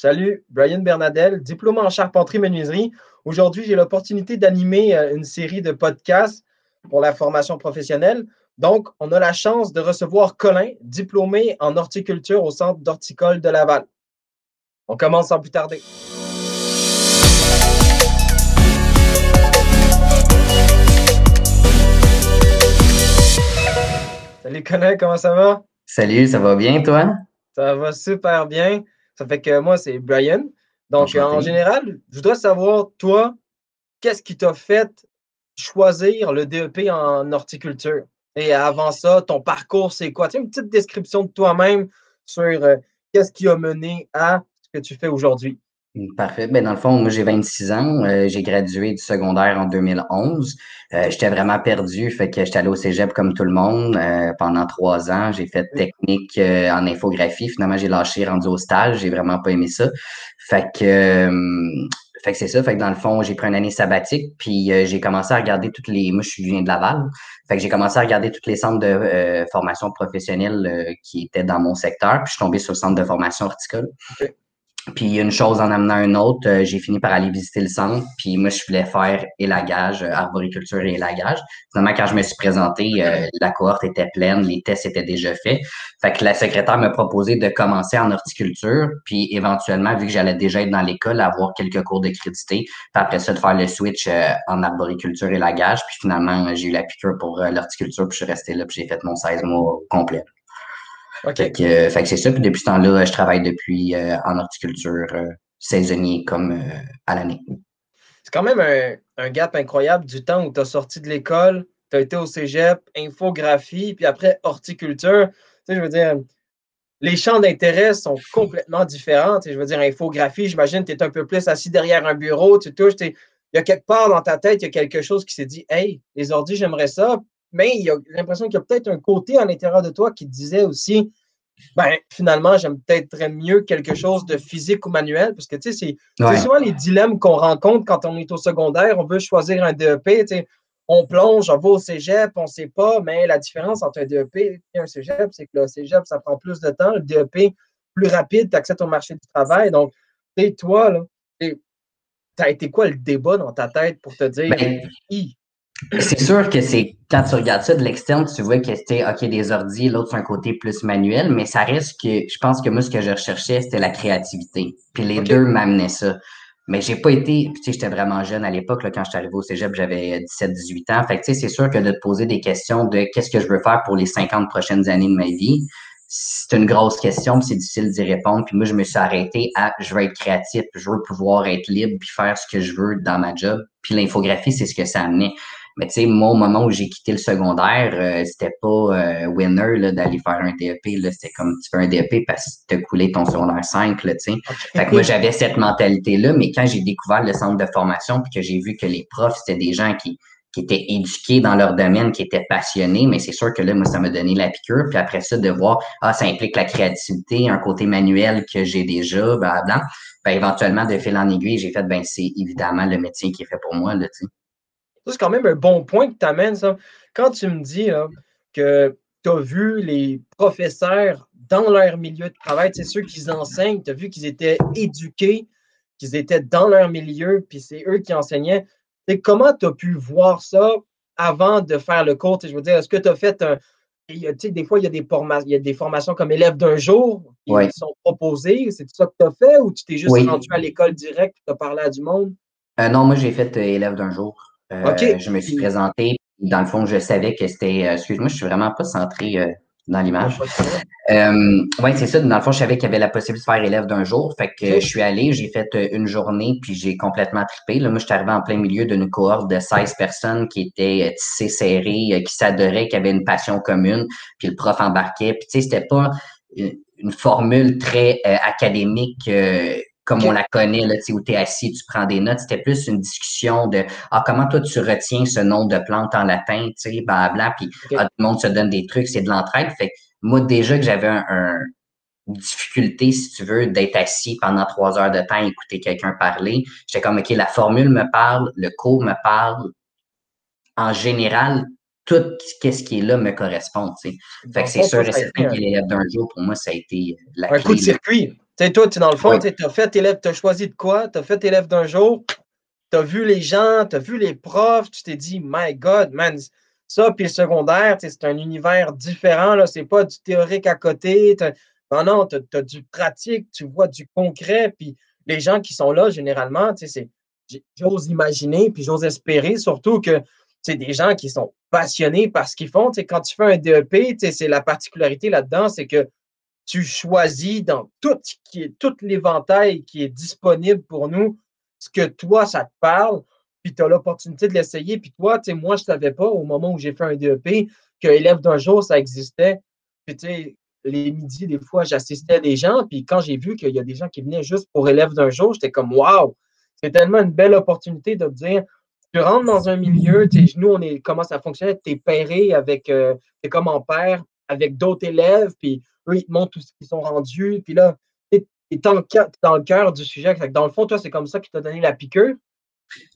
Salut, Brian Bernadel, diplômé en charpenterie-menuiserie. Aujourd'hui, j'ai l'opportunité d'animer euh, une série de podcasts pour la formation professionnelle. Donc, on a la chance de recevoir Colin, diplômé en horticulture au Centre d'horticole de Laval. On commence sans plus tarder. Salut Colin, comment ça va? Salut, ça va bien toi? Ça va super bien. Ça fait que moi, c'est Brian. Donc, en général, je voudrais savoir, toi, qu'est-ce qui t'a fait choisir le DEP en horticulture? Et avant ça, ton parcours, c'est quoi? Tu sais, une petite description de toi-même sur euh, qu'est-ce qui a mené à ce que tu fais aujourd'hui. Parfait. Ben, dans le fond, moi, j'ai 26 ans. Euh, j'ai gradué du secondaire en 2011. Euh, j'étais vraiment perdu. Fait que j'étais allé au cégep comme tout le monde euh, pendant trois ans. J'ai fait technique en infographie. Finalement, j'ai lâché, rendu au stage. J'ai vraiment pas aimé ça. Fait que, fait que c'est ça. Fait que dans le fond, j'ai pris une année sabbatique. Puis j'ai commencé à regarder toutes les. Moi, je viens de Laval. Fait que j'ai commencé à regarder tous les centres de formation professionnelle qui étaient dans mon secteur. Puis je suis tombé sur le centre de formation horticole. Puis une chose en amenant une autre, euh, j'ai fini par aller visiter le centre. Puis moi, je voulais faire élagage, euh, arboriculture et élagage. Finalement, quand je me suis présenté, euh, la cohorte était pleine, les tests étaient déjà faits. Fait que la secrétaire m'a proposé de commencer en horticulture, puis éventuellement, vu que j'allais déjà être dans l'école, avoir quelques cours de crédité, puis après ça, de faire le switch en arboriculture et élagage. Puis finalement, j'ai eu la piqûre pour l'horticulture, puis je suis resté là, puis j'ai fait mon 16 mois complet. Fait que, euh, fait que c'est ça. Puis depuis ce temps-là, je travaille depuis euh, en horticulture euh, saisonnier comme à l'année. C'est quand même un, un, gap incroyable du temps où tu as sorti de l'école, tu as été au cégep, infographie, puis après horticulture. Tu sais, je veux dire, les champs d'intérêt sont complètement différents. Tu sais, je veux dire, infographie, j'imagine, tu es un peu plus assis derrière un bureau, tu touches, il y a quelque part dans ta tête, il y a quelque chose qui s'est dit Hey, les ordis, j'aimerais ça mais il y a l'impression qu'il y a peut-être un côté à l'intérieur de toi qui disait aussi ben, finalement, j'aime peut-être mieux quelque chose de physique ou manuel, parce que tu sais, c'est souvent les dilemmes qu'on rencontre quand on est au secondaire. On veut choisir un DEP, tu sais, on plonge, on va au cégep, on ne sait pas, mais la différence entre un DEP et un cégep, c'est que le cégep, ça prend plus de temps. Le DEP, plus rapide, tu accèdes au marché du travail. Donc, tu toi, là, tu as été quoi le débat dans ta tête pour te dire, ben, c'est sûr que c'est quand tu regardes ça de l'externe, tu vois que c'était OK des ordi, l'autre c'est un côté plus manuel, mais ça reste que je pense que moi ce que je recherchais c'était la créativité. Puis les deux m'amenaient ça. Mais j'ai pas été, tu sais, j'étais vraiment jeune à l'époque quand je suis arrivé au Cégep, j'avais 17 18 ans. Fait que tu sais, c'est sûr que de te poser des questions de qu'est-ce que je veux faire pour les 50 prochaines années de ma vie, c'est une grosse question, c'est difficile d'y répondre. Puis moi, je me suis arrêté à je veux être créatif, je veux pouvoir être libre puis faire ce que je veux dans ma job. Puis l'infographie, c'est ce que ça amenait. Mais tu sais, moi, au moment où j'ai quitté le secondaire, euh, c'était pas euh, winner d'aller faire un DEP. C'était comme tu fais un DEP parce que tu as coulé ton secondaire 5. Là, sais. Fait que moi, j'avais cette mentalité-là, mais quand j'ai découvert le centre de formation puis que j'ai vu que les profs, c'était des gens qui, qui étaient éduqués dans leur domaine, qui étaient passionnés, mais c'est sûr que là, moi, ça m'a donné la piqûre. Puis après ça, de voir, ah, ça implique la créativité, un côté manuel que j'ai déjà, blablabla. Ben, éventuellement, de fil en aiguille, j'ai fait, ben, c'est évidemment le métier qui est fait pour moi, là, tu sais c'est quand même un bon point que tu amènes, ça. Quand tu me dis que tu as vu les professeurs dans leur milieu de travail, c'est ceux qui enseignent, tu as vu qu'ils étaient éduqués, qu'ils étaient dans leur milieu, puis c'est eux qui enseignaient. Comment tu as pu voir ça avant de faire le cours? Je veux dire, est-ce que tu as fait un. des fois, il y, a des il y a des formations comme élève d'un jour qui sont proposées. C'est ça que tu as fait ou tu t'es juste rendu à l'école direct et tu as parlé à du monde? Euh, non, moi, j'ai fait euh, élève d'un jour. Euh, je me suis présenté. Dans le fond, je savais que c'était. Euh, excuse-moi, je suis vraiment pas centré euh, dans l'image. oui, c'est ça. Dans le fond, je savais qu'il y avait la possibilité de faire élève d'un jour. Fait que je suis allé, j'ai fait une journée, puis j'ai complètement trippé. Là, moi, je suis arrivé en plein milieu d'une cohorte de 16 personnes qui étaient tissées serrées, qui s'adoraient, qui avaient une passion commune. Puis le prof embarquait. Puis tu sais, c'était pas une, formule très académique comme on la connaît, là, où tu es assis, tu prends des notes. C'était plus une discussion de ah, comment toi tu retiens ce nom de plante en latin, tu sais, blabla, puis ah, tout le monde se donne des trucs, c'est de l'entraide. Fait moi, déjà que j'avais un, une difficulté, si tu veux, d'être assis pendant trois heures de temps écouter quelqu'un parler, j'étais comme OK, la formule me parle, le cours me parle. En général, tout ce qui est là me correspond. Tu sais. Fait que c'est sûr et certain qu'il l'élève d'un jour, pour moi, ça a été la Un coup de circuit. Sais, toi, tu dans le fond, tu as fait élève, tu as choisi de quoi? Tu as fait élève d'un jour, tu as vu les gens, tu as vu les profs, tu t'es dit, my God, man, ça, puis le secondaire, c'est un univers différent, là, c'est pas du théorique à côté. Non, non, tu as, du pratique, tu vois du concret, puis les gens qui sont là, généralement, j'ose imaginer, puis j'ose espérer surtout que c'est des gens qui sont passionnés par ce qu'ils font. quand tu fais un DEP, c'est la particularité là-dedans, c'est que tu choisis dans tout, l'éventail qui est disponible pour nous, ce que toi, ça te parle, puis tu as l'opportunité de l'essayer. Puis toi, moi, je ne savais pas au moment où j'ai fait un DEP que élève d'un jour, ça existait. Puis tu sais, les midis, des fois, j'assistais des gens, puis quand j'ai vu qu'il y a des gens qui venaient juste pour élève d'un jour, j'étais comme Waouh! C'est tellement une belle opportunité de dire tu rentres dans un milieu, tes genoux, on est, comment ça fonctionne, tu es pairé avec, euh, es comme en paire avec d'autres élèves, puis eux, ils te montrent tout ce qu'ils sont rendus, puis là, tu es, dans le cœur du sujet. Dans le fond, toi, c'est comme ça qui t'a donné la piqûre.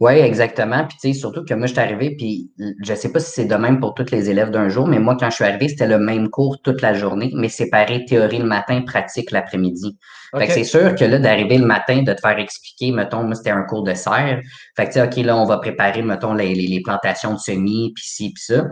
Oui, exactement. Puis, tu sais, surtout que moi, je suis arrivé, puis je sais pas si c'est de même pour tous les élèves d'un jour, mais moi, quand je suis arrivé, c'était le même cours toute la journée, mais séparé théorie le matin, pratique l'après-midi. Fait que c'est sûr que là, d'arriver le matin, de te faire expliquer, mettons, moi, c'était un cours de serre. Fait que, tu sais, OK, là, on va préparer, mettons, les, les, plantations de semis, puis ci, puis ça.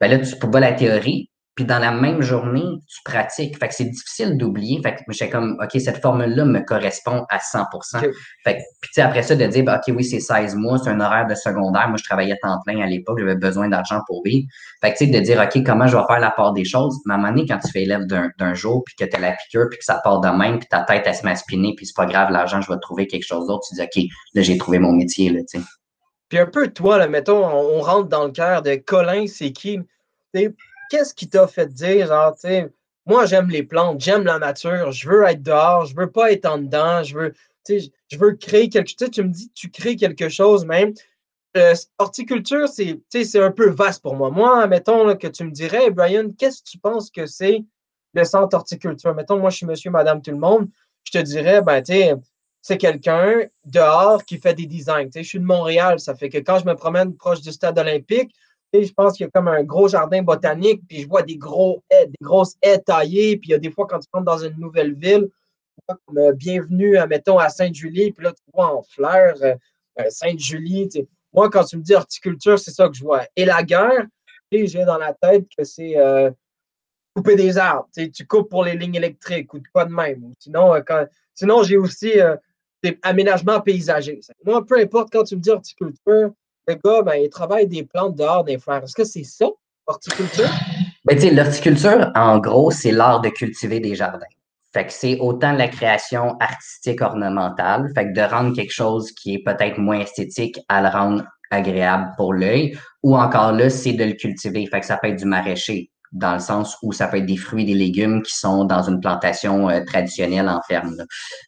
Ben là, tu pas la théorie, puis dans la même journée, tu pratiques. Fait que c'est difficile d'oublier. Fait que j'étais comme, OK, cette formule-là me correspond à 100% Fait que, puis tu sais, après ça, de dire, ben, OK, oui, c'est 16 mois, c'est un horaire de secondaire. Moi, je travaillais temps plein à l'époque, j'avais besoin d'argent pour vivre. Fait que, tu sais, de dire, OK, comment je vais faire la part des choses? Mais à un moment donné, quand tu fais élève d'un jour, puis que tu as la piqûre, puis que ça part de même, puis ta tête, elle se met à spinner, puis c'est pas grave, l'argent, je vais trouver quelque chose d'autre. Tu dis, OK, là, j'ai trouvé mon métier, là, tu sais. Puis un peu, toi, là, mettons, on, rentre dans le cœur de Colin, c'est qui? Qu'est-ce qui t'a fait dire, genre, tu sais, moi, j'aime les plantes, j'aime la nature, je veux être dehors, je veux pas être en dedans, je veux, tu sais, je veux créer quelque chose. Tu me dis, tu crées quelque chose même. Euh, horticulture, c'est un peu vaste pour moi. Moi, mettons que tu me dirais, Brian, qu'est-ce que tu penses que c'est le centre horticulture? Mettons, moi, je suis monsieur, madame, tout le monde. Je te dirais, ben, tu sais, c'est quelqu'un dehors qui fait des designs. Tu sais, je suis de Montréal, ça fait que quand je me promène proche du stade olympique, je pense qu'il y a comme un gros jardin botanique, puis je vois des, gros haies, des grosses haies taillées, puis il y a des fois quand tu rentres dans une nouvelle ville, comme euh, bienvenue, mettons, à Sainte-Julie, puis là, tu vois en fleurs euh, euh, Sainte-Julie. Moi, quand tu me dis horticulture, c'est ça que je vois. Et la guerre, j'ai dans la tête que c'est couper des arbres. Tu coupes pour les lignes électriques ou pas de même. Sinon, sinon j'ai aussi des aménagements paysagers. Moi, peu importe quand tu me dis horticulture, le gars, ben, il travaille des plantes dehors des fleurs. Est-ce que c'est ça, horticulture? Ben, l'horticulture, en gros, c'est l'art de cultiver des jardins. Fait que c'est autant la création artistique ornementale, fait de rendre quelque chose qui est peut-être moins esthétique à le rendre agréable pour l'œil, ou encore là, c'est de le cultiver. Fait que ça peut être du maraîcher dans le sens où ça peut être des fruits et des légumes qui sont dans une plantation euh, traditionnelle en ferme.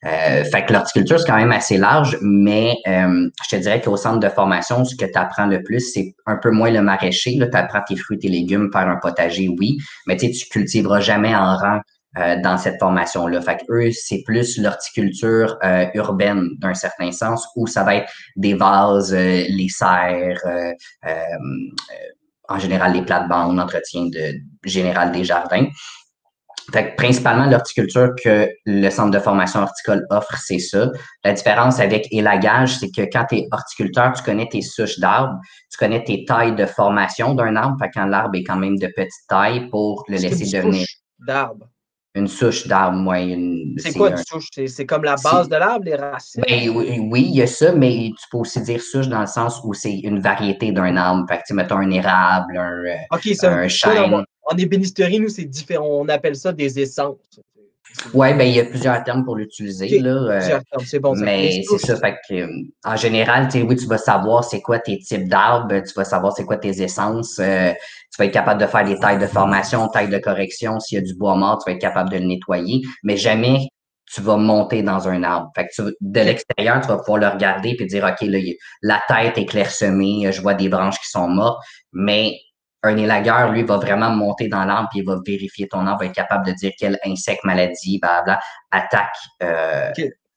Euh, fait que l'horticulture, c'est quand même assez large, mais euh, je te dirais qu'au centre de formation, ce que tu apprends le plus, c'est un peu moins le maraîcher. Tu apprends tes fruits et légumes, faire un potager, oui, mais tu tu cultiveras jamais en rang dans cette formation-là. Fait que eux, c'est plus l'horticulture urbaine d'un certain sens où ça va être des vases, les serres, en général les plates-bandes, l'entretien de, général des jardins. Fait que principalement, l'horticulture que le centre de formation horticole offre, c'est ça. La différence avec élagage, c'est que quand tu es horticulteur, tu connais tes souches d'arbres, tu connais tes tailles de formation d'un arbre. Fait quand l'arbre est quand même de petite taille pour le laisser devenir. d'arbre. Une souche d'arbre, moi. C'est quoi une souche? C'est comme la base de l'arbre, les racines? Ben, oui, il y a ça, mais tu peux aussi dire souche dans le sens où c'est une variété d'un arbre. Fait que, tu mettons un érable, un, euh, un chêne. En ébénisterie, nous, c'est différent. On appelle ça des essences. Oui, ben, il y a plusieurs termes pour l'utiliser. là. Euh, c'est bon. Mais c'est ça. Fait que, en général, oui, tu vas savoir c'est quoi tes types d'arbres, tu vas savoir c'est quoi tes essences. Euh, tu vas être capable de faire des tailles de formation, tailles de correction. S'il y a du bois mort, tu vas être capable de le nettoyer. Mais jamais tu vas monter dans un arbre. Fait que de l'extérieur, tu vas pouvoir le regarder et dire, OK, là, la tête est clairsemée, je vois des branches qui sont mortes, mais un élagueur, lui, va vraiment monter dans l'arbre et il va vérifier ton arbre, va être capable de dire quel insecte, maladie, bla attaque euh,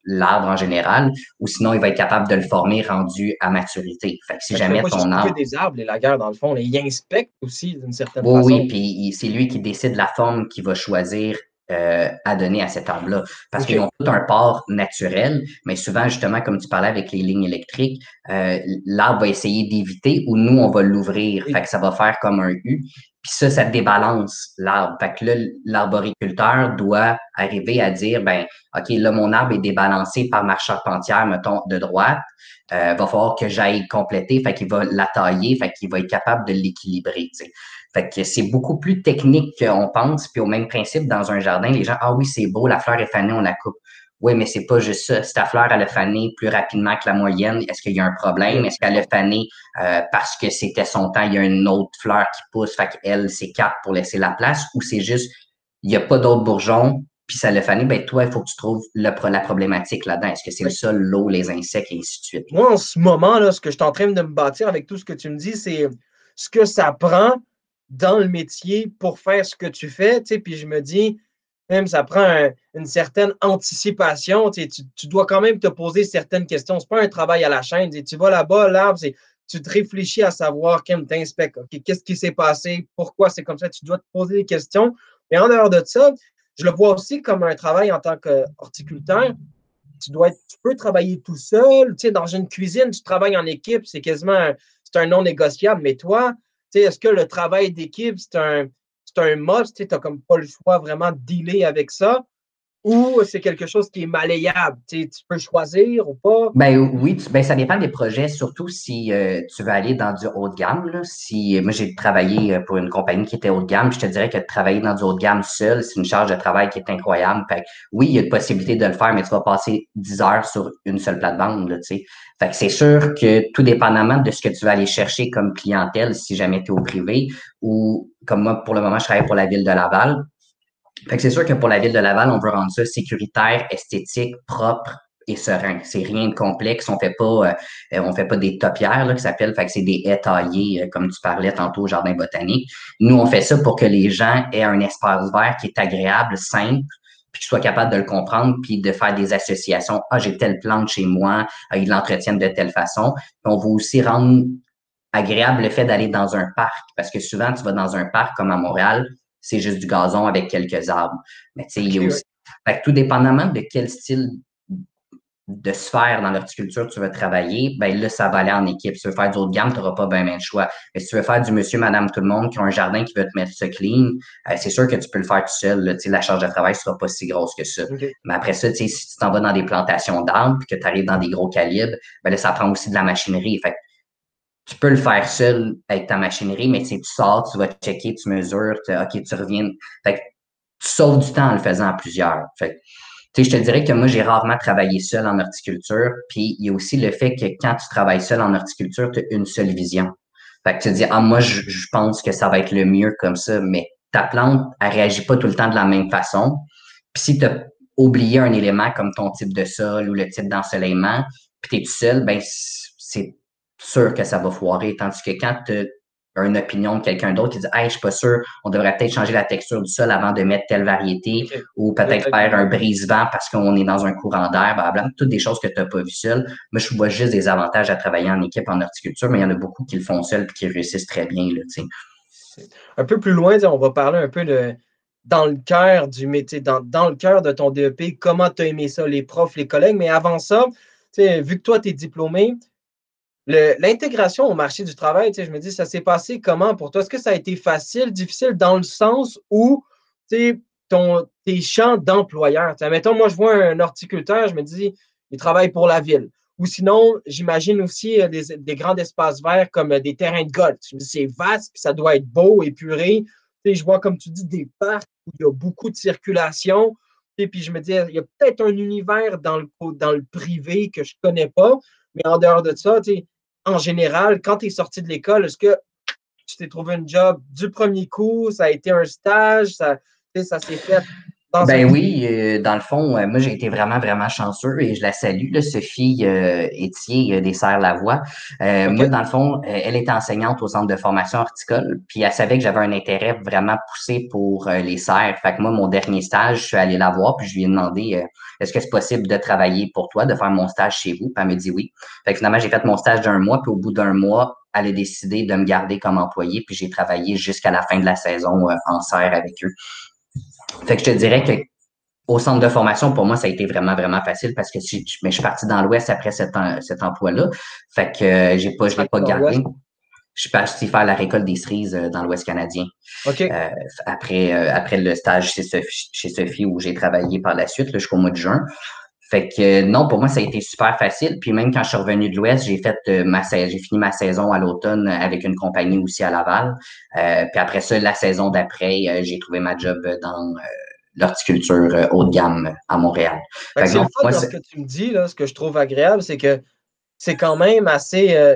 l'arbre en général, ou sinon, il va être capable de le former rendu à maturité. Fait que si jamais ton arbre. des arbres, l'élagueur, dans le fond, il inspecte aussi d'une certaine façon. Oui, puis c'est lui qui décide la forme qu'il va choisir euh, à donner à cet arbre-là. Parce qu'ils ont tout un port naturel, mais souvent, justement, comme tu parlais avec les lignes électriques, euh, l'arbre va essayer d'éviter ou nous, on va l'ouvrir. Fait que ça va faire comme un U. Puis ça, ça débalance l'arbre. Fait que là, l'arboriculteur doit arriver à dire, ben, OK, là, mon arbre est débalancé par ma charpentière, mettons, de droite. Euh, va falloir que j'aille compléter. Fait qu'il va la tailler. Fait qu'il va être capable de l'équilibrer. Fait que c'est beaucoup plus technique qu'on pense. Puis au même principe, dans un jardin, les gens, ah oui, c'est beau, la fleur est fanée, on la coupe. Oui, mais c'est pas juste ça. Si ta fleur, elle a fané plus rapidement que la moyenne, est-ce qu'il y a un problème? Est-ce qu'elle a fané euh, parce que c'était son temps, il y a une autre fleur qui pousse, fait qu'elle s'écarte pour laisser la place? Ou c'est juste, il n'y a pas d'autres bourgeons, puis ça l'a fané, ben toi, il faut que tu trouves la problématique là-dedans. Est-ce que c'est le sol, l'eau, les insectes, et ainsi de suite? Moi, en ce moment, là, ce que je suis en train de me bâtir avec tout ce que tu me dis, c'est ce que ça prend dans le métier pour faire ce que tu fais. Tu puis je me dis, même ça prend une certaine anticipation. Tu, tu, dois quand même te poser certaines questions. Ce n'est pas un travail à la chaîne. Tu, vas là-bas, l'arbre, tu te réfléchis à savoir qui t'inspecte. Qu'est-ce qui s'est passé? Pourquoi c'est comme ça? Tu dois te poser des questions. Mais en dehors de ça, je le vois aussi comme un travail en tant qu'horticulteur. Tu, dois tu peux travailler tout seul. Tu sais, dans une cuisine, tu travailles en équipe, c'est quasiment c'est un non négociable. Mais toi, est-ce que le travail d'équipe, c'est un, un must? Tu n'as comme pas le choix vraiment de dealer avec ça? Ou c'est quelque chose qui est malléable? Tu, peux choisir ou pas? Ben oui, ben, ça dépend des projets, surtout si euh, tu veux aller dans du haut de gamme. Là. Si moi j'ai travaillé euh, pour une compagnie qui était haut de gamme, je te dirais que travailler dans du haut de gamme seul, c'est une charge de travail qui est incroyable. Fait oui, il y a une possibilité de le faire, mais tu vas passer 10 heures sur une seule plate-bande. Là, fait que c'est sûr que tout dépendamment de ce que tu vas aller chercher comme clientèle, si jamais tu es au privé, ou comme moi, pour le moment, je travaille pour la ville de Laval, fait que c'est sûr que pour la ville de Laval, on veut rendre ça sécuritaire, esthétique, propre et serein. C'est rien de complexe. On fait pas, euh, on fait pas des topières là, qui s'appellent. Fait que c'est des haies euh, comme tu parlais tantôt au jardin botanique. Nous, on fait ça pour que les gens aient un espace vert qui est agréable, simple, puis qu'ils soient capables de le comprendre, puis de faire des associations. Ah, j'ai telle plante chez moi, ah, ils l'entretiennent de telle façon. On va aussi rendre agréable le fait d'aller dans un parc, parce que souvent, tu vas dans un parc comme à Montréal, c'est juste du gazon avec quelques arbres. Mais tu sais, il y a aussi. tout dépendamment de quel style de sphère dans l'horticulture tu veux travailler, ben là, ça va aller en équipe. Si tu veux faire du haut de gamme, tu n'auras pas bien, bien de choix. Mais si tu veux faire du monsieur, madame, tout le monde qui a un jardin qui veut te mettre ça clean, euh, c'est sûr que tu peux le faire tout seul. Là, la charge de travail ne sera pas si grosse que ça. Mais après ça, si tu t'en vas dans des plantations d'arbres que tu arrives dans des gros calibres, ben là, ça prend aussi de la machinerie. Fait tu peux le faire seul avec ta machinerie, mais tu sors, tu vas checker, tu mesures, OK, tu reviens. Fait tu sauves du temps en le faisant à plusieurs. Fait je te dirais que moi, j'ai rarement travaillé seul en horticulture. Puis, il y a aussi le fait que quand tu travailles seul en horticulture, tu as une seule vision. Fait que tu te dis, ah, moi, je, pense que ça va être le mieux comme ça, mais ta plante, elle réagit pas tout le temps de la même façon. Puis, si tu as oublié un élément comme ton type de sol ou le type d'ensoleillement, puis tu es tout seul, ben, c'est sûr que ça va foirer. Tandis que quand tu as une opinion de quelqu'un d'autre qui dit Hey, je suis pas sûr, on devrait peut-être changer la texture du sol avant de mettre telle variété, ou peut-être faire un brise-vent parce qu'on est dans un courant d'air, blablabla. Toutes des choses que tu n'as pas vues seul. Moi, je vois juste des avantages à travailler en équipe en horticulture, mais il y en a beaucoup qui le font seul et qui réussissent très bien. Là, un peu plus loin, on va parler un peu de dans le cœur du métier, dans, dans le cœur de ton DEP, comment tu as aimé ça, les profs, les collègues. Mais avant ça, vu que toi, tu es diplômé, L'intégration au marché du travail, je me dis, ça s'est passé comment pour toi? Est-ce que ça a été facile, difficile dans le sens où ton, tes champs d'employeur? Mettons, moi, je vois un horticulteur, je me dis, il travaille pour la ville. Ou sinon, j'imagine aussi euh, des, grands espaces verts comme euh, des terrains de golf. Je me dis, c'est vaste, puis ça doit être beau, épuré. je vois, comme tu dis, des parcs où il y a beaucoup de circulation. Et puis je me dis, il y a peut-être un univers dans le, dans le privé que je ne connais pas. Mais en dehors de ça, en général, quand tu es sorti de l'école, est-ce que tu t'es trouvé un job du premier coup? Ça a été un stage? Ça, ça s'est fait ben oui, euh, dans le fond, euh, moi j'ai été vraiment, vraiment chanceux et je la salue, là, Sophie euh, Étier des Serres Lavoie. Moi, dans le fond, elle était enseignante au centre de formation horticole, puis elle savait que j'avais un intérêt vraiment poussé pour les serres. Fait que moi, mon dernier stage, je suis allé la voir, puis je lui ai demandé est-ce que c'est possible de travailler pour toi, de faire mon stage chez vous? Puis elle m'a dit oui. Fait que finalement, j'ai fait mon stage d'un mois, puis au bout d'un mois, elle a décidé de me garder comme employé, puis j'ai travaillé jusqu'à la fin de la saison en serre avec eux. Fait que je te dirais que au centre de formation, pour moi, ça a été vraiment, vraiment facile parce que je, mais je suis parti dans l'Ouest après cet, cet emploi-là. Fait que euh, j'ai pas, je l'ai pas gardé. Je suis parti faire la récolte des cerises euh, dans l'Ouest canadien. OK. Euh, après, après le stage chez Sophie, chez Sophie où j'ai travaillé par la suite jusqu'au mois de juin. Fait que non, pour moi, ça a été super facile. Puis même quand je suis revenu de l'Ouest, j'ai fait ma j'ai fini ma saison à l'automne avec une compagnie aussi à Laval. puis après ça, la saison d'après, j'ai trouvé ma job dans l'horticulture euh, haut de gamme à Montréal. C'est ce que tu me dis, là, ce que je trouve agréable, c'est que c'est quand même assez euh,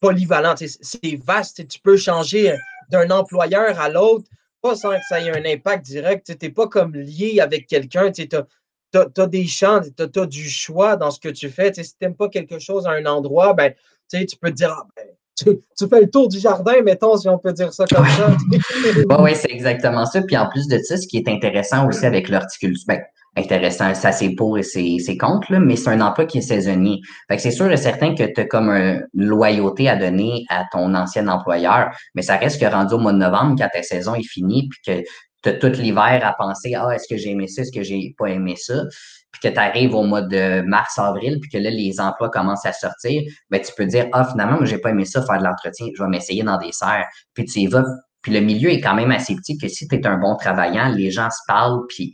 polyvalent. C'est vaste. Tu peux changer euh, d'un employeur à l'autre, pas sans que ça ait un impact direct. Tu n'es pas comme lié avec quelqu'un. Tu as, des champs, tu as, du choix dans ce que tu fais. si tu n'aimes pas quelque chose à un endroit, ben, tu peux te dire ah, ben, tu, fais le tour du jardin, mettons, si on peut dire ça comme ça. oui, c'est exactement ça. Puis en plus de ça, ce qui est intéressant aussi avec l'horticulture, ben, intéressant, ça c'est pour et c'est contre, mais c'est un emploi qui est saisonnier. C'est sûr et certain que tu as comme une loyauté à donner à ton ancien employeur, mais ça reste que rendu au mois de novembre, quand ta saison est finie, puis que tu as tout l'hiver à penser Ah, est-ce que j'ai aimé ça, est-ce que j'ai pas aimé ça? puis que tu arrives au mois de mars-avril, puis que là, les emplois commencent à sortir, ben, tu peux dire, ah, finalement, j'ai pas aimé ça, faire de l'entretien, je vais m'essayer dans des serres. Puis tu y vas. Puis le milieu est quand même assez petit que si tu es un bon travaillant, les gens se parlent, puis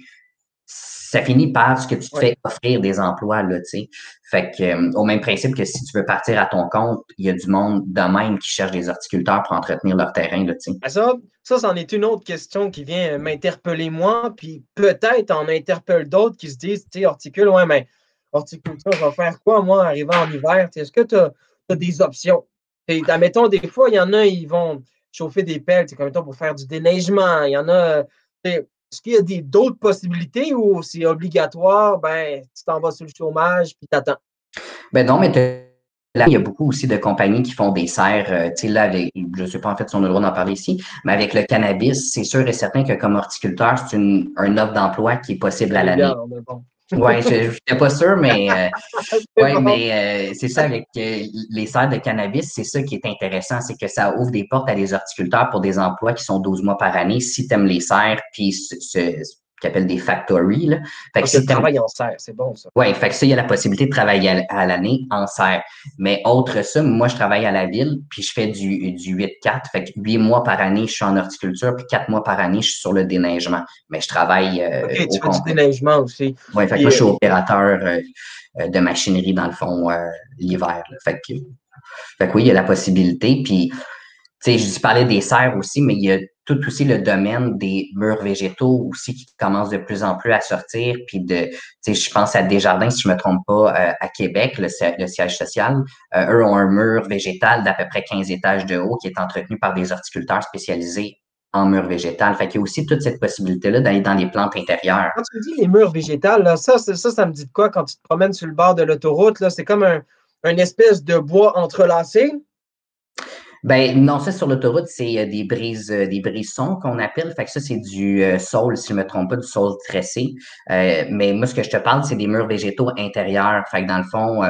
ça finit par ce que tu te fais offrir des emplois, là, tu sais. Fait que, euh, au même principe que si tu veux partir à ton compte, il y a du monde de même qui cherche des horticulteurs pour entretenir leur terrain, là, tu sais. Ah, ça, ça, c'en est une autre question qui vient m'interpeller moi, puis peut-être en interpelle d'autres qui se disent, tu sais, horticule, ouais, mais horticulture, je vais faire quoi, moi, arrivant en hiver? Est-ce que tu as, des options? admettons, des fois, il y en a, ils vont chauffer des pelles, comme pour faire du déneigement. Il y en a, est-ce qu'il y a d'autres possibilités ou c'est obligatoire, ben, tu t'en vas sur le chômage puis t'attends? Ben non, mais Là, il y a beaucoup aussi de compagnies qui font des serres. Euh, tu sais, là, je ne sais pas en fait si on a le droit d'en parler ici, mais avec le cannabis, c'est sûr et certain que comme horticulteur, c'est une, un offre d'emploi qui est possible à l'année. Oui, je n'étais pas sûr, mais, euh, ouais, mais euh, c'est ça avec euh, les serres de cannabis, c'est ça qui est intéressant, c'est que ça ouvre des portes à des horticulteurs pour des emplois qui sont 12 mois par année. Si tu aimes les serres, puis ce, qu'ils appellent des factories. Là. Fait que si travail en serre, c'est bon ça. Oui, fait que ça, il y a la possibilité de travailler à, l'année en serre. Mais autre ça, moi, je travaille à la ville, puis je fais du, du 8-4. Fait que 8 mois par année, je suis en horticulture, puis 4 mois par année, je suis sur le déneigement. Mais je travaille. Euh, OK, tu fais du déneigement aussi. Oui, fait que moi, je suis opérateur euh, de machinerie, dans le fond, euh, l'hiver. Fait que, fait que oui, il y a la possibilité. Puis, tu sais, je parlais des serres aussi, mais il y a tout aussi le domaine des murs végétaux aussi qui commence de plus en plus à sortir. Puis de, je pense à Desjardins, si je me trompe pas, euh, à Québec, le, siège social, euh, eux ont un mur végétal d'à peu près 15 étages de haut qui est entretenu par des horticulteurs spécialisés en murs végétal. Fait qu'il y a aussi toute cette possibilité-là d'aller dans les plantes intérieures. Quand tu dis les murs végétales, là, ça, ça, ça me dit de quoi quand tu te promènes sur le bord de l'autoroute? C'est comme un, un espèce de bois entrelacé? Ben non, ça sur l'autoroute, c'est euh, des brises, euh, des brissons qu'on appelle. Fait que ça, c'est du euh, sol, si je ne me trompe pas, du sol tressé. mais moi, ce que je te parle, c'est des murs végétaux intérieurs. Fait que dans le fond,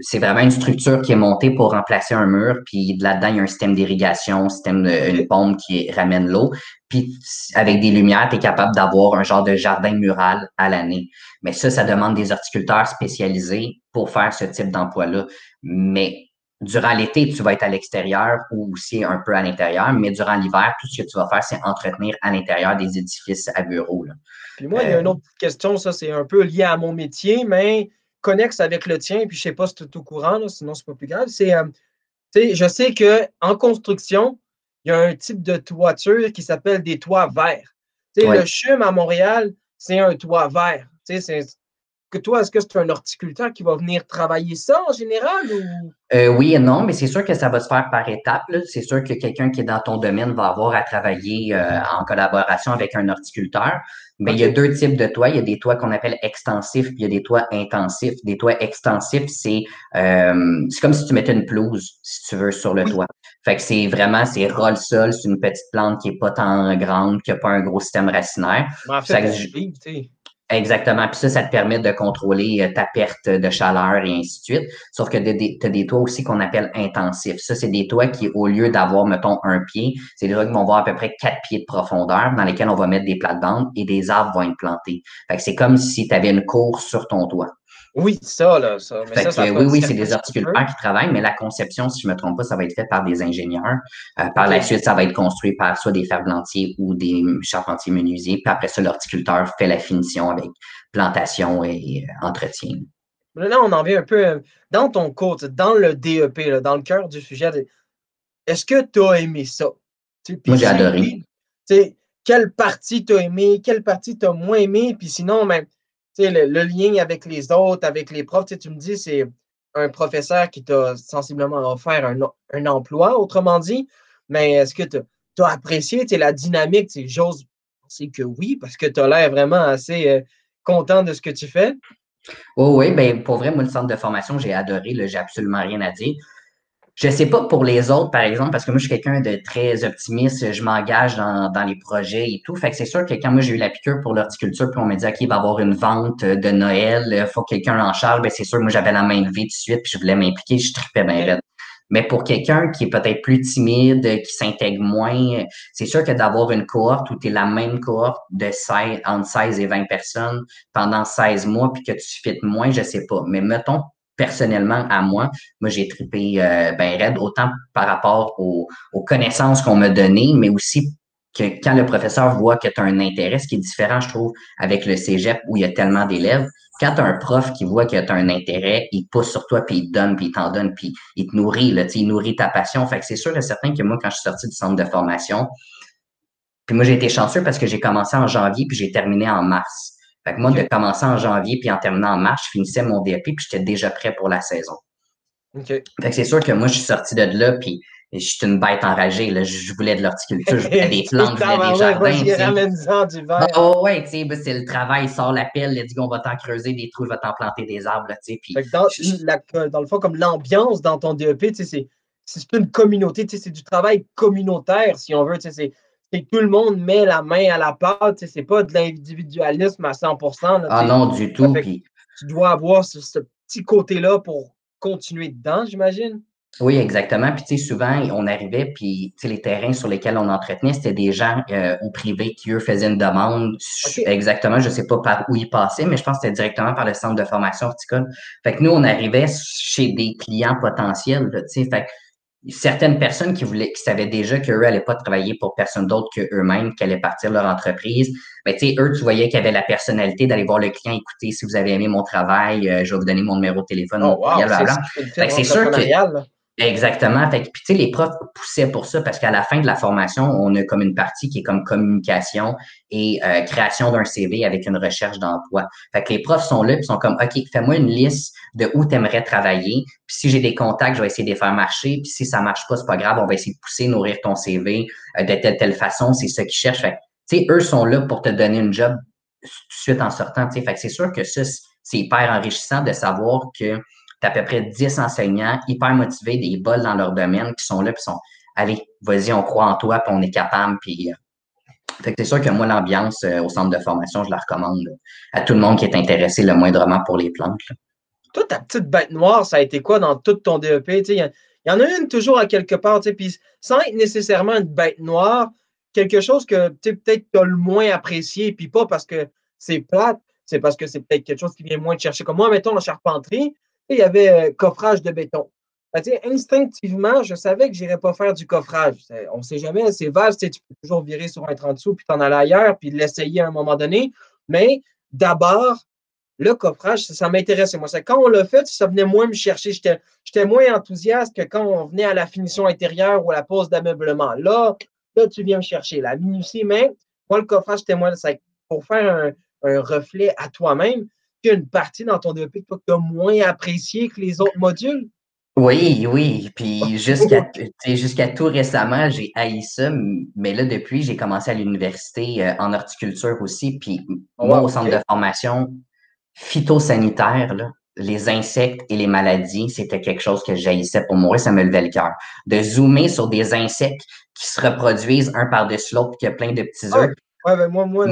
c'est vraiment une structure qui est montée pour remplacer un mur. Puis là-dedans, il y a un système d'irrigation, système de une pompe qui ramène l'eau. Puis avec des lumières, tu es capable d'avoir un genre de jardin mural à l'année. Mais ça, ça demande des horticulteurs spécialisés pour faire ce type d'emploi-là. Mais durant l'été, tu vas être à l'extérieur ou aussi un peu à l'intérieur, mais durant l'hiver, tout ce que tu vas faire, c'est entretenir à l'intérieur des édifices à bureaux. Puis moi, il y a une euh, autre question, ça, c'est un peu lié à mon métier, mais connexe avec le tien, puis je ne sais pas si tu es au courant, sinon c'est pas plus grave. C'est, euh, je sais qu'en construction, il y a un type de toiture qui s'appelle des toits verts. Le CHUM à Montréal, c'est un toit vert. C'est, que toi, est-ce que c'est un horticulteur qui va venir travailler ça en général? Ou... Euh, oui et non, mais c'est sûr que ça va se faire par étapes. C'est sûr que quelqu'un qui est dans ton domaine va avoir à travailler euh, en collaboration avec un horticulteur. Mais il y a deux types de toits. Il y a des toits qu'on appelle extensifs, puis il y a des toits intensifs. Des toits extensifs, c'est euh, c'est comme si tu mettais une pelouse, si tu veux, sur le toit. Fait que c'est vraiment, c'est roll sol, c'est une petite plante qui est pas tant grande, qui n'a pas un gros système racinaire. En fait, Exactement. Puis ça, ça te permet de contrôler euh, ta perte de chaleur et ainsi de suite. Sauf que tu as des toits aussi qu'on appelle intensifs. Ça, c'est des toits qui, au lieu d'avoir, mettons, un pied, c'est des toits qui vont avoir à peu près quatre pieds de profondeur dans lesquels on va mettre des plates-bandes et des arbres vont être plantés. Fait que c'est comme si tu avais une course sur ton toit. Oui, ça, là. Ça. oui, oui, c'est des horticulteurs qui travaillent, mais la conception, si je ne me trompe pas, ça va être fait par des ingénieurs. Euh, par la suite, ça va être construit par soit des ferblantiers ou des charpentiers menuisiers. Puis après ça, l'horticulteur fait la finition avec plantation et euh, entretien. Là, on en vient un peu euh, dans ton cours, dans le DEP, dans le cœur du sujet. Est-ce que tu as aimé ça? Moi, j'ai adoré. Quelle partie tu as aimé? Quelle partie tu as moins aimé? Puis sinon, même. Ben, le, lien avec les autres, avec les profs, tu me dis, c'est un professeur qui t'a sensiblement offert un, emploi, autrement dit, mais est-ce que tu as, apprécié la dynamique? J'ose penser que oui, parce que tu as l'air vraiment assez euh, content de ce que tu fais? Oh oui, ben pour vrai, moi, le centre de formation, j'ai adoré, j'ai absolument rien à dire. Je sais pas pour les autres, par exemple, parce que moi, je suis quelqu'un de très optimiste, je m'engage dans, dans, les projets et tout. Fait que c'est sûr que quand moi, j'ai eu la piqûre pour l'horticulture, puis on m'a dit, OK, il va y avoir une vente de Noël, il faut que quelqu'un en charge, ben c'est sûr, moi, j'avais la main levée tout de suite, puis je voulais m'impliquer, je tripais bien raide. Mais pour quelqu'un qui est peut-être plus timide, qui s'intègre moins, c'est sûr que d'avoir une cohorte où tu es la même cohorte de 16, entre 16 et 20 personnes pendant 16 mois, puis que tu fites moins, je sais pas. Mais mettons, personnellement à moi, moi j'ai trippé euh, ben raide, autant par rapport aux, connaissances qu'on m'a données, mais aussi que quand le professeur voit que tu as un intérêt, ce qui est différent, je trouve, avec le cégep où il y a tellement d'élèves, quand tu as un prof qui voit que tu as un intérêt, il pousse sur toi, puis il donne, puis il t'en donne, puis il te nourrit, là, il nourrit ta passion. Fait que c'est sûr et certain que moi, quand je suis sorti du centre de formation, puis moi, j'ai été chanceux parce que j'ai commencé en janvier, puis j'ai terminé en mars. Fait que moi, de commencer en janvier puis en terminant en mars, je finissais mon DAP puis j'étais déjà prêt pour la saison. Fait que c'est sûr que moi, je suis sorti de là puis je suis une bête enragée. Là. Je voulais de l'horticulture, je voulais des plantes, je voulais des jardins. du verre. Oh, ouais, tu sais, c'est le travail, sort la pelle, go, on va t'en creuser des trous, je vais t'en planter des arbres. Là, puis, dans, dans, le fond, comme l'ambiance dans ton DEP, c'est une communauté, c'est du travail communautaire, si on veut. C'est c'est que tout le monde met la main à la pâte. C'est pas de l'individualisme à 100% Ah non, du tout. Tu dois avoir ce, petit côté-là pour continuer dedans, j'imagine. Oui, exactement. Puis, tu sais, souvent, on arrivait, puis, tu sais, les terrains sur lesquels on entretenait, c'était des gens euh, au privé qui, eux, faisaient une demande. Exactement, je ne sais pas par où ils passaient, mais je pense que c'était directement par le centre de formation horticole. Fait que nous, on arrivait chez des clients potentiels, tu sais. Fait certaines personnes qui voulaient, qui savaient déjà qu'eux n'allaient pas travailler pour personne d'autre qu'eux-mêmes, qu'elle allaient partir leur entreprise. Mais tu sais, eux, tu voyais qu'ils avaient la personnalité d'aller voir le client, écouter, si vous avez aimé mon travail, euh, je vais vous donner mon numéro de téléphone. Oh, c'est sûr que Exactement. Fait puis, tu sais, les profs poussaient pour ça parce qu'à la fin de la formation, on a comme une partie qui est comme communication et euh, création d'un CV avec une recherche d'emploi. Fait que les profs sont là et sont comme, OK, fais-moi une liste de où tu aimerais travailler. Puis si j'ai des contacts, je vais essayer de les faire marcher. Puis si ça marche pas, c'est pas grave, on va essayer de pousser, nourrir ton CV euh, de telle, telle façon. C'est ça qu'ils cherchent. Fait tu sais, eux sont là pour te donner une job tout de suite en sortant. Tu sais, fait que c'est sûr que ça, c'est hyper enrichissant de savoir que tu à peu près 10 enseignants hyper motivés, des bols dans leur domaine qui sont là, puis sont Allez, vas-y, on croit en toi, puis on est capable. Euh, c'est sûr que moi, l'ambiance euh, au centre de formation, je la recommande à tout le monde qui est intéressé le moindrement pour les plantes. Toi, ta petite bête noire, ça a été quoi dans tout ton DEP? Il y, y, en a une toujours à quelque part, puis sans être nécessairement une bête noire, quelque chose que peut-être tu as le moins apprécié, puis pas parce que c'est plate, c'est parce que c'est peut-être quelque chose qui vient moins te chercher. Comme moi, mettons, la charpenterie, il y avait euh, coffrage de béton. Instinctivement, je savais que je n'irais pas faire du coffrage. On ne sait jamais, c'est vaste, tu peux toujours virer sur un 30 sous, puis t'en aller ailleurs, puis l'essayer à un moment donné. Mais d'abord, le coffrage, ça, m'intéressait. Moi, quand on l'a fait, ça venait moins me chercher. J'étais moins enthousiaste que quand on venait à la finition intérieure ou à la pose d'ameublement. Là, là, tu viens me chercher. La minutie, mais moi, le coffrage, c'était moins pour faire un reflet à toi-même qu'il y a une partie dans ton DEP que tu as moins apprécié que les autres modules? Oui, oui. Puis jusqu'à jusqu'à tout récemment, j'ai haï ça. Mais là, depuis, j'ai commencé à l'université euh, en horticulture aussi. Puis oh, moi, au centre de formation phytosanitaire, les insectes et les maladies, c'était quelque chose que j'haïssais pour moi. Ça me levait le cœur. De zoomer sur des insectes qui se reproduisent un par-dessus l'autre, qui a plein de petits œufs. Ouais, ben moi, moi,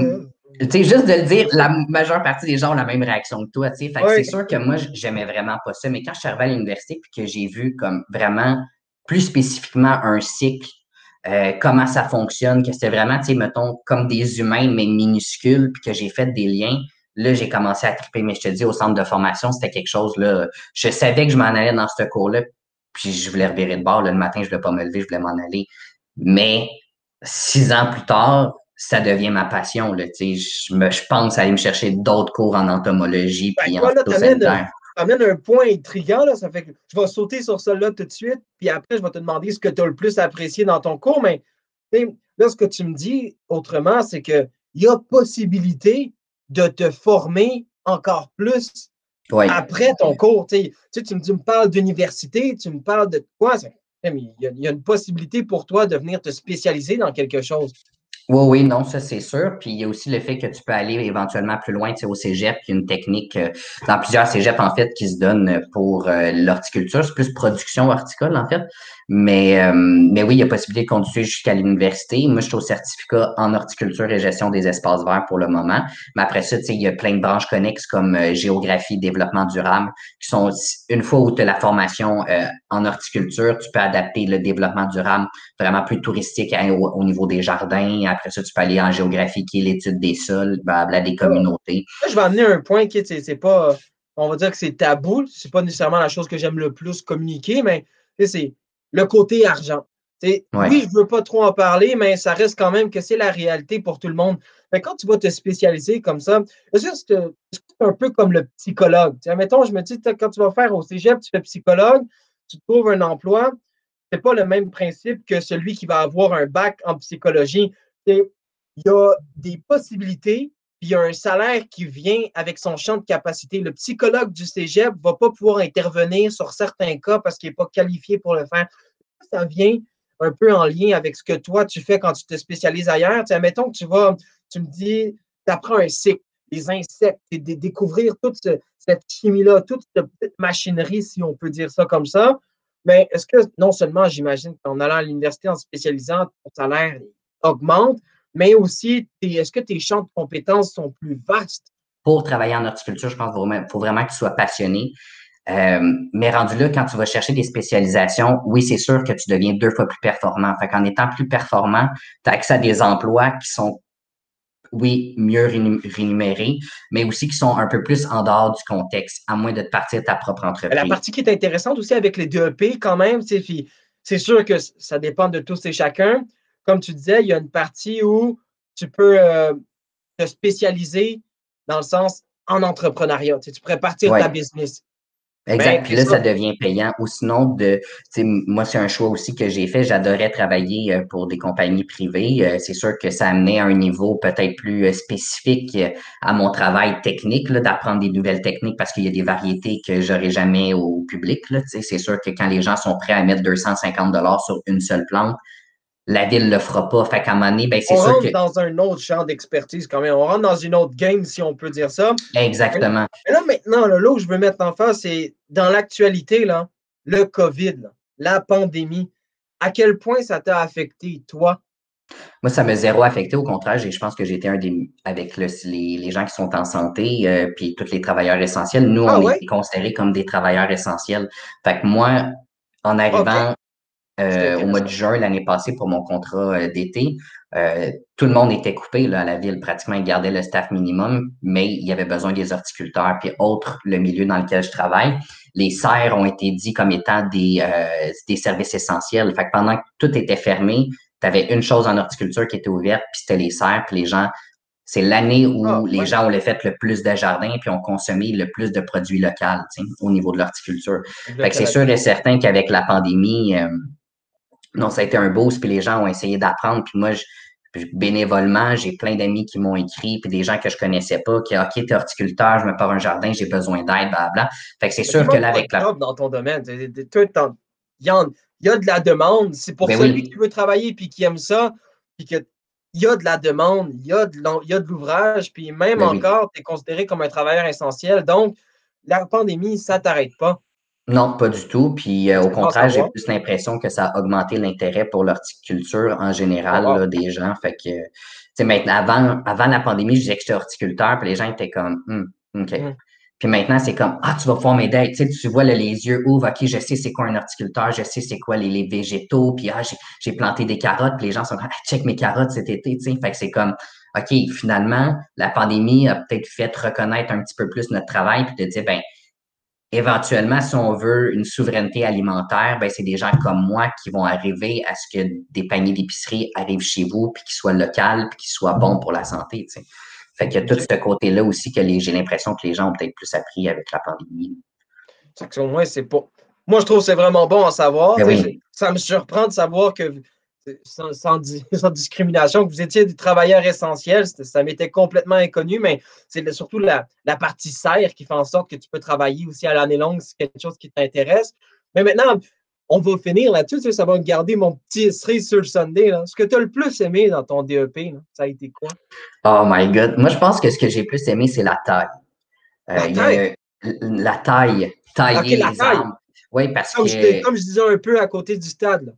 sais, juste de le dire, la majeure partie des gens ont la même réaction que toi, tu sais. Fait que c'est sûr que moi, j'aimais vraiment pas ça. Mais quand je suis arrivé à l'université puis que j'ai vu comme vraiment plus spécifiquement un cycle, euh, comment ça fonctionne, que c'était vraiment, tu sais, mettons, comme des humains, mais minuscules, puis que j'ai fait des liens, là, j'ai commencé à triper. Mais je te dis, au centre de formation, c'était quelque chose, là, je savais que je m'en allais dans ce cours-là, puis je voulais revirer de bord. le matin, je voulais pas me lever, je voulais m'en aller. Mais six ans plus tard, ça devient ma passion. Là, je, me, je pense aller me chercher d'autres cours en entomologie ben, puis en amène un point intriguant, là, ça fait que je vais sauter sur ça là tout de suite, puis après, je vais te demander ce que tu as le plus apprécié dans ton cours, mais là, ce que tu me dis autrement, c'est qu'il y a possibilité de te former encore plus après ton cours. Tu, me, tu me parles d'université, tu me parles de quoi? Il y, a, une possibilité pour toi de venir te spécialiser dans quelque chose. Oui, oui, non, ça c'est sûr. Puis il y a aussi le fait que tu peux aller éventuellement plus loin, tu sais, au cégep, il y a une technique euh, dans plusieurs cégeps en fait qui se donne pour euh, l'horticulture. C'est plus production horticole en fait. Mais, euh, mais oui, il y a possibilité de continuer jusqu'à l'université. Moi, je suis au certificat en horticulture et gestion des espaces verts pour le moment. Mais après ça, tu sais, il y a plein de branches connexes comme géographie, développement durable, qui sont une fois où tu as la formation en horticulture, tu peux adapter le développement durable vraiment plus touristique au, niveau des jardins. Après ça, tu peux aller en géographie, qui est l'étude des sols, blabla, des communautés. je vais amener un point qui, c'est pas, on va dire que c'est tabou. C'est pas nécessairement la chose que j'aime le plus communiquer, mais c'est le côté argent. Oui, je ne veux pas trop en parler, mais ça reste quand même que c'est la réalité pour tout le monde. Mais quand tu vas te spécialiser comme ça, c'est un peu comme le psychologue? mettons, je me dis, quand tu vas faire au cégep, tu fais psychologue, tu trouves un emploi, c'est pas le même principe que celui qui va avoir un bac en psychologie. Il y a des possibilités, puis il y a un salaire qui vient avec son champ de capacité. Le psychologue du cégep ne va pas pouvoir intervenir sur certains cas parce qu'il n'est pas qualifié pour le faire. Ça vient un peu en lien avec ce que toi, tu fais quand tu te spécialises ailleurs. Tu mettons que tu vas, tu me dis, tu apprends un cycle, les insectes, de découvrir toute cette chimie-là, toute cette petite machinerie, si on peut dire ça comme ça. Mais est-ce que non seulement, j'imagine qu'en allant à l'université en spécialisant, ton salaire augmente, mais aussi, est-ce que tes champs de compétences sont plus vastes? Pour travailler en horticulture, je pense qu'il faut vraiment que tu sois passionné. Euh, mais rendu là, quand tu vas chercher des spécialisations, oui, c'est sûr que tu deviens deux fois plus performant. Fait qu'en étant plus performant, tu as accès à des emplois qui sont, oui, mieux rémunérés, mais aussi qui sont un peu plus en dehors du contexte, à moins de te partir ta propre entreprise. La partie qui est intéressante aussi avec les DEP, quand même, c'est sûr que ça dépend de tous et chacun. Comme tu disais, il y a une partie où tu peux euh, te spécialiser dans le sens en entrepreneuriat. Tu, pourrais partir ta business. Exact. Ben, Puis là, ça. devient payant. Ou sinon, de, moi, c'est un choix aussi que j'ai fait. J'adorais travailler euh, pour des compagnies privées. Euh, c'est sûr que ça amenait à un niveau peut-être plus spécifique à mon travail technique, d'apprendre des nouvelles techniques parce qu'il y a des variétés que j'aurais jamais au public. C'est sûr que quand les gens sont prêts à mettre 250 dollars sur une seule plante, la ville ne le fera pas. Fait qu'à un moment donné, ben, c'est sûr rentre dans un autre champ d'expertise quand même. On rentre dans une autre game, si on peut dire ça. Exactement. Mais là, maintenant, là, où je veux mettre en face, c'est dans l'actualité, là, le COVID, la pandémie. À quel point ça t'a affecté, toi? Moi, ça m'a zéro affecté. Au contraire, je pense que j'ai été un des, avec les, gens qui sont en santé, euh, puis tous les travailleurs essentiels. Nous, ah on est considérés comme des travailleurs essentiels. Fait que moi, en arrivant au mois de juin l'année passée pour mon contrat euh, d'été. Euh, tout le monde était coupé là, à la ville, pratiquement, ils gardaient le staff minimum, mais il y avait besoin des horticulteurs, puis autres, le milieu dans lequel je travaille. Les serres ont été dit comme étant des, des services essentiels. Fait que pendant que tout était fermé, tu avais une chose en horticulture qui était ouverte, puis c'était les serres, puis les gens c'est l'année où ah, les gens ont fait le plus de jardins puis ont consommé le plus de produits locaux au niveau de l'horticulture. Fait que c'est sûr et certain qu'avec la pandémie, non, ça a été un boost, puis les gens ont essayé d'apprendre. Puis moi, bénévolement, j'ai plein d'amis qui m'ont écrit, puis des gens que je connaissais pas, qui, OK, t'es horticulteur, je me pars un jardin, j'ai besoin d'aide, blablabla. Fait que c'est sûr que là, avec la. dans ton domaine, il y, a de la demande. C'est pour ben celui qui veut travailler puis qui aime ça, puis que il y a de la demande, il y a de l'ouvrage, puis même ben encore, tu es considéré comme un travailleur essentiel. Donc, la pandémie, ça ne t'arrête pas. Non, pas du tout. Puis euh, au contraire, j'ai plus l'impression que ça a augmenté l'intérêt pour l'horticulture en général oh, des gens. Fait que, maintenant, avant, avant la pandémie, je disais que j'étais horticulteur, puis les gens étaient comme, hum, OK. Hum. Puis maintenant, c'est comme, ah, tu vas pouvoir m'aider. Tu, sais, tu vois, les yeux ouvrent, OK, je sais c'est quoi un horticulteur, je sais c'est quoi les, végétaux, puis ah, j'ai planté des carottes, puis les gens sont comme, ah, check mes carottes cet été, tu sais. Fait que c'est comme, OK, finalement, la pandémie a peut-être fait reconnaître un petit peu plus notre travail, puis de dire, ben, éventuellement, si on veut une souveraineté alimentaire, ben, c'est des gens comme moi qui vont arriver à ce que des paniers d'épicerie arrivent chez vous, puis qu'ils soient locaux, puis qu'ils soient bons pour la santé. Tu sais. Fait qu'il y a tout ce côté-là aussi que j'ai l'impression que les gens ont peut-être plus appris avec la pandémie. Moi, c'est pas. Moi, je trouve que c'est vraiment bon à savoir. Ben ça me surprend de savoir que sans, discrimination, que vous étiez des travailleurs essentiels. Ça m'était complètement inconnu, mais c'est surtout la, partie serre qui fait en sorte que tu peux travailler aussi à l'année longue si c'est quelque chose qui t'intéresse. Mais maintenant, on va finir là-dessus. ça va garder mon petit cerise sur le Sunday. Ce que tu as le plus aimé dans ton DEP, ça a été quoi? Oh my God. Moi, je pense que ce que j'ai plus aimé, c'est la taille. Euh, la, taille? la taille. Tailler les arbres. Oui, parce comme que. Je, comme je disais un peu à côté du stade.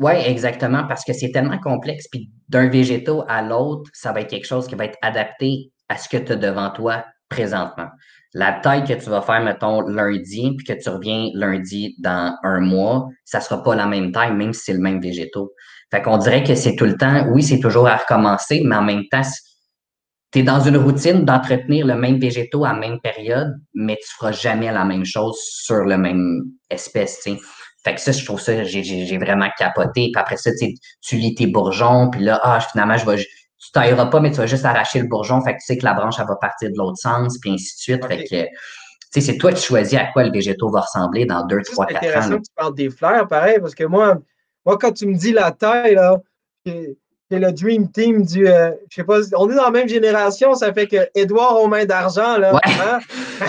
Oui, exactement, parce que c'est tellement complexe. Puis d'un végétaux à l'autre, ça va être quelque chose qui va être adapté à ce que tu as devant toi présentement. La taille que tu vas faire, mettons, lundi, puis que tu reviens lundi dans un mois, ça sera pas la même taille, même si c'est le même végétaux. Fait qu'on dirait que c'est tout le temps, oui, c'est toujours à recommencer, mais en même temps, tu es dans une routine d'entretenir le même végétaux à même période, mais tu feras jamais la même chose sur le même espèce, tu. Fait que ça, je trouve ça, j'ai vraiment capoté. Puis après ça, tu lis tes bourgeons, puis là, ah, finalement, je vais, tu tailleras pas, mais tu vas juste arracher le bourgeon. Fait que tu sais que la branche, elle va partir de l'autre sens, puis ainsi de suite. Fait que, tu sais, c'est toi qui choisis à quoi le végétaux va ressembler dans deux, trois, quatre ans. C'est intéressant que tu parles des fleurs, pareil, parce que moi, moi, quand tu me dis la taille, là, c'est le Dream Team du. Euh, je sais pas, on est dans la même génération, ça fait que Edouard aux mains d'argent, là. Ouais. Hein?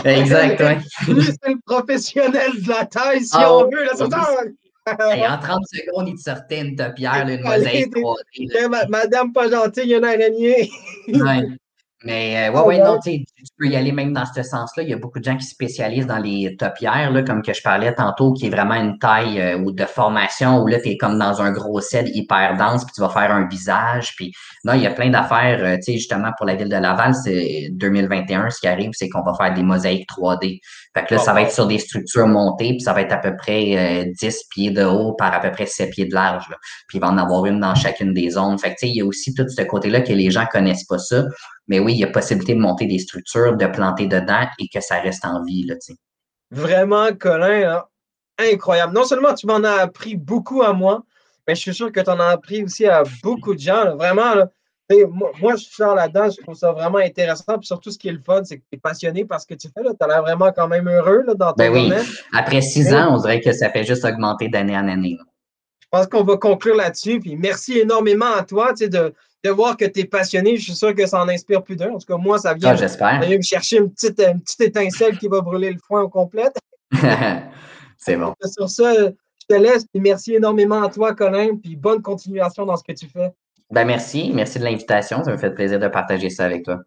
exact, Lui, c'est le professionnel de la taille, si ah on veut. Là, Et en 30 secondes, il te sortait une topière, une mosaïque 3D. Madame pas gentille, il y a une araignée. Mais euh, ouais, ouais, non, tu peux y aller même dans ce sens-là. Il y a beaucoup de gens qui spécialisent dans les topières, là, comme que je parlais tantôt, qui est vraiment une taille euh, ou de formation où là, tu es comme dans un gros set hyper dense, puis tu vas faire un visage. Puis non, il y a plein d'affaires, euh, tu sais, justement, pour la ville de Laval, c'est 2021, ce qui arrive, c'est qu'on va faire des mosaïques 3D. Fait que là, ça va être sur des structures montées, puis ça va être à peu près 10 pieds de haut par à peu près 7 pieds de large. Puis il va en avoir une dans chacune des zones. Fait que, tu sais, il y a aussi tout ce côté-là que les gens connaissent pas ça. Mais oui, il y a possibilité de monter des structures, de planter dedans et que ça reste en vie. Là, Vraiment, Colin, incroyable. Non seulement tu m'en as appris beaucoup à moi, mais je suis sûr que tu en as appris aussi à beaucoup de gens. Vraiment, moi, je suis là-dedans, je trouve ça vraiment intéressant. Puis surtout, ce qui est le fun, c'est que tu es passionné par ce que tu fais. Tu as l'air vraiment quand même heureux là, dans ton ben oui. Après six ans, on dirait que ça fait juste augmenter d'année en année. Je pense qu'on va conclure là-dessus. Puis merci énormément à toi de, de voir que tu es passionné, je suis sûr que ça en inspire plus d'un. En tout cas, moi, ça vient, ah, me chercher une petite, petite étincelle qui va brûler le foin au complet. C'est bon. Sur ça, je te laisse. Puis merci énormément à toi, Colin. Puis bonne continuation dans ce que tu fais. Ben merci. Merci de l'invitation. Ça me fait plaisir de partager ça avec toi.